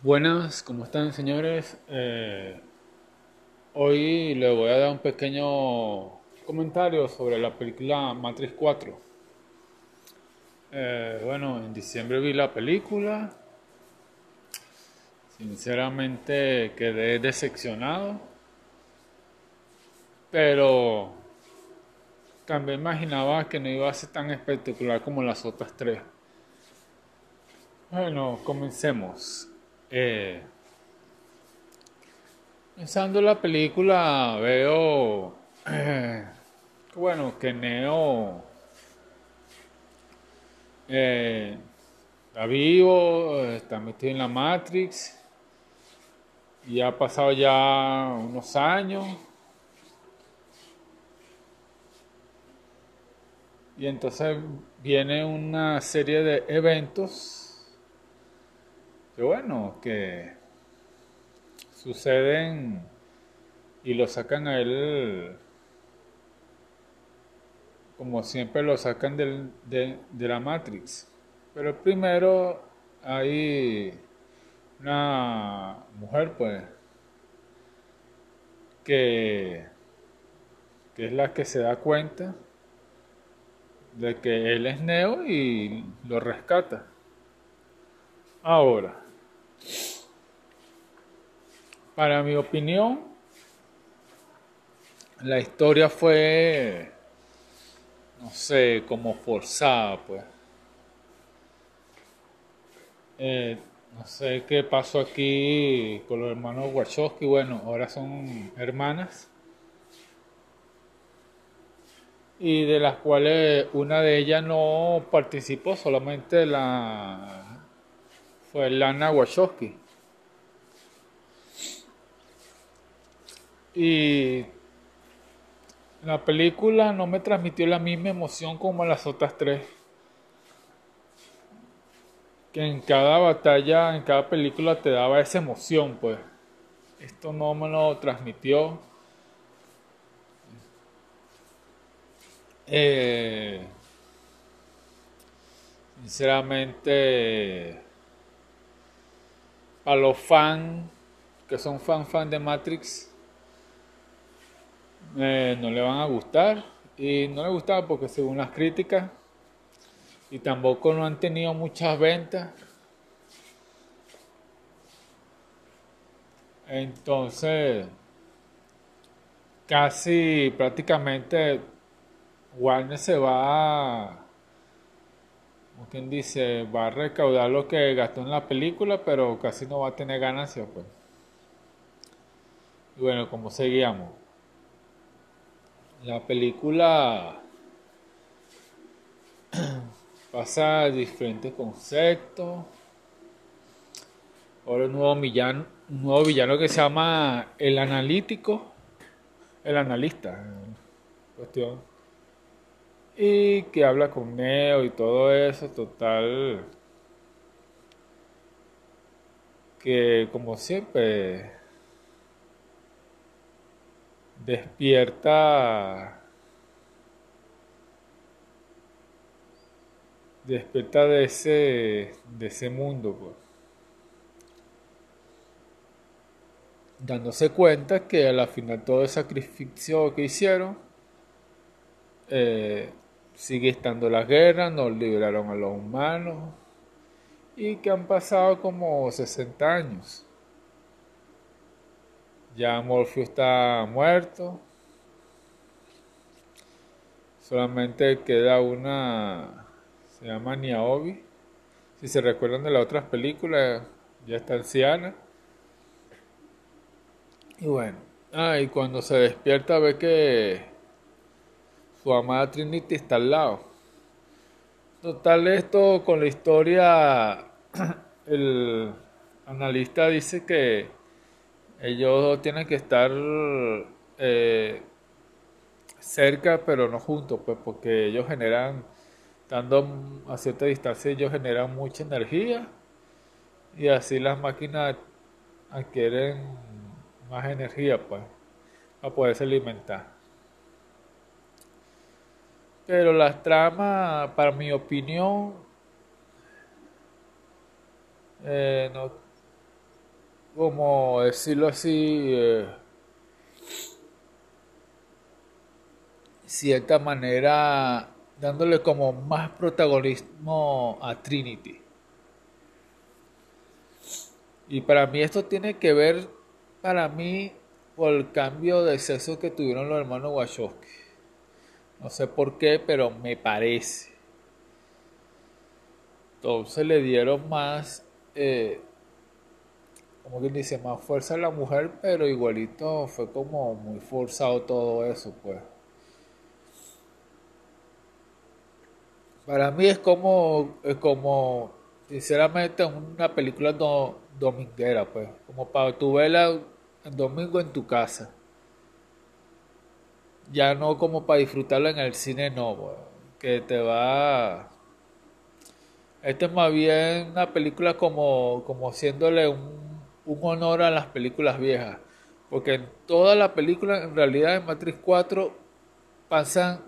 Buenas, ¿cómo están señores? Eh, hoy les voy a dar un pequeño comentario sobre la película Matrix 4. Eh, bueno, en diciembre vi la película. Sinceramente quedé decepcionado. Pero también imaginaba que no iba a ser tan espectacular como las otras tres. Bueno, comencemos. Eh, pensando la película, veo eh, bueno que Neo eh, está vivo, está metido en la Matrix y ha pasado ya unos años. Y entonces viene una serie de eventos que bueno, que suceden y lo sacan a él como siempre lo sacan del, de, de, la Matrix. Pero primero hay una mujer pues que, que es la que se da cuenta de que él es Neo y lo rescata. Ahora, para mi opinión, la historia fue, no sé, como forzada, pues. Eh, no sé qué pasó aquí con los hermanos Wachowski. Bueno, ahora son hermanas. Y de las cuales una de ellas no participó, solamente la fue Lana Wachowski. Y la película no me transmitió la misma emoción como las otras tres. Que en cada batalla, en cada película te daba esa emoción, pues. Esto no me lo transmitió. Eh, sinceramente, a los fans que son fan fan de Matrix, eh, no le van a gustar. Y no le gustaba porque según las críticas y tampoco no han tenido muchas ventas. Entonces casi prácticamente Warner se va como quien dice va a recaudar lo que gastó en la película pero casi no va a tener ganancias pues y bueno como seguíamos la película pasa diferentes conceptos. Ahora un nuevo villano, un nuevo villano que se llama el analítico, el analista, cuestión. Y que habla con Neo y todo eso, total. Que como siempre despierta despierta de ese de ese mundo pues. dándose cuenta que a la final todo el sacrificio que hicieron eh, sigue estando la guerra, nos liberaron a los humanos y que han pasado como 60 años. Ya Morpheus está muerto. Solamente queda una. Se llama Niaobi. Si se recuerdan de las otras películas, ya está anciana. Y bueno. Ah, y cuando se despierta ve que su amada Trinity está al lado. Total, esto con la historia, el analista dice que ellos tienen que estar eh, cerca pero no juntos pues porque ellos generan estando a cierta distancia ellos generan mucha energía y así las máquinas adquieren más energía pues para poderse alimentar pero las tramas para mi opinión eh, como decirlo así, eh, cierta manera, dándole como más protagonismo a Trinity. Y para mí esto tiene que ver, para mí, por el cambio de sexo que tuvieron los hermanos Wachowski. No sé por qué, pero me parece. Entonces le dieron más, eh, como quien dice, más fuerza a la mujer, pero igualito fue como muy forzado todo eso, pues. Para mí es como, es como, sinceramente, una película dominguera, pues, como para tu verla el domingo en tu casa. Ya no como para disfrutarlo en el cine, no, pues, que te va esta es más bien una película como, como haciéndole un, un, honor a las películas viejas. Porque en toda la película, en realidad en Matrix 4, pasan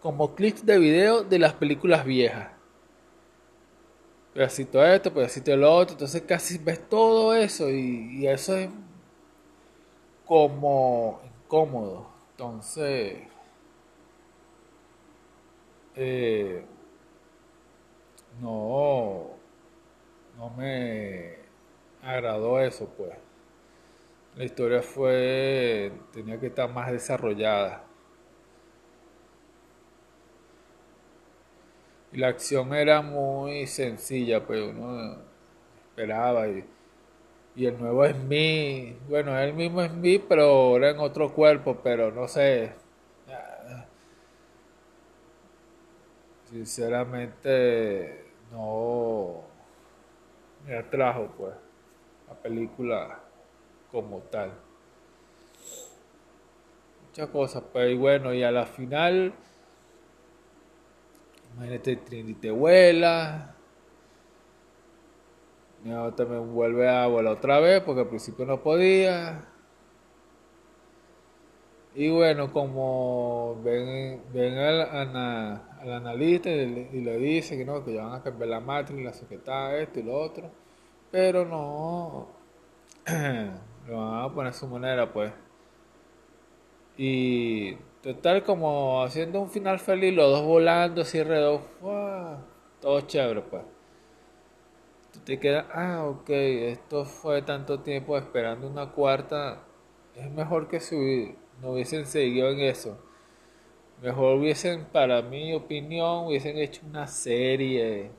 como clips de video de las películas viejas. Pedacito esto, pedacito lo otro. Entonces casi ves todo eso y eso es como incómodo. Entonces... Eh, no, no me agradó eso, pues. La historia fue, tenía que estar más desarrollada. Y la acción era muy sencilla, pues uno esperaba y, y el nuevo es mí, bueno, el mismo es mí, pero ahora en otro cuerpo, pero no sé, sinceramente no. Me atrajo pues la película como tal. Muchas cosas pues y bueno y a la final imagínate Trinity te vuela mi también vuelve a volar otra vez porque al principio no podía y bueno, como ven, ven al, al, analista y le, dice que no, que ya van a cambiar la matriz, la secretaria, esto y lo otro, pero no, lo van a poner a su manera, pues. Y total, como haciendo un final feliz, los dos volando así alrededor, todo chévere, pues. Te quedas, ah, ok, esto fue tanto tiempo esperando una cuarta, es mejor que subir no hubiesen seguido en eso. Mejor hubiesen, para mi opinión, hubiesen hecho una serie.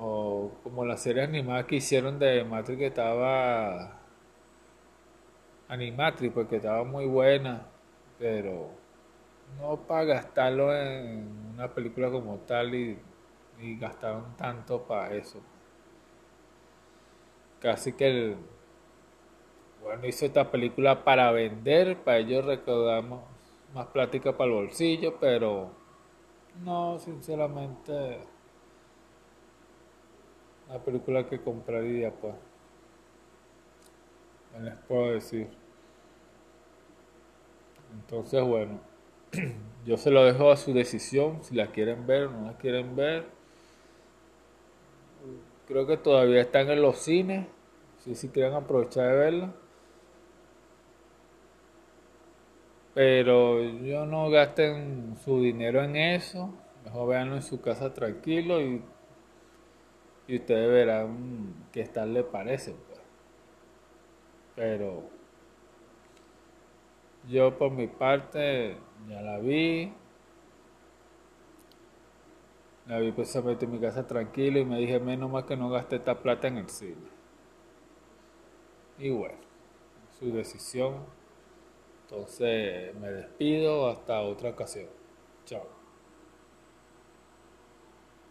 O como la serie animada que hicieron de Matrix que estaba Animatrix, porque estaba muy buena, pero no para gastarlo en una película como tal y, y gastaron tanto para eso. Casi que el, bueno, hizo esta película para vender, para ellos recordamos más plática para el bolsillo, pero no, sinceramente, la película que compraría, pues, les puedo decir. Entonces, bueno, yo se lo dejo a su decisión, si la quieren ver o no la quieren ver. Creo que todavía están en los cines, si, si quieren aprovechar de verla. Pero yo no gasten su dinero en eso. Mejor véanlo en su casa tranquilo y, y ustedes verán qué tal le parece. Pues. Pero yo por mi parte ya la vi. La vi precisamente en mi casa tranquilo y me dije menos mal que no gasté esta plata en el cine. Y bueno, su decisión. Entonces me despido hasta otra ocasión. Chao.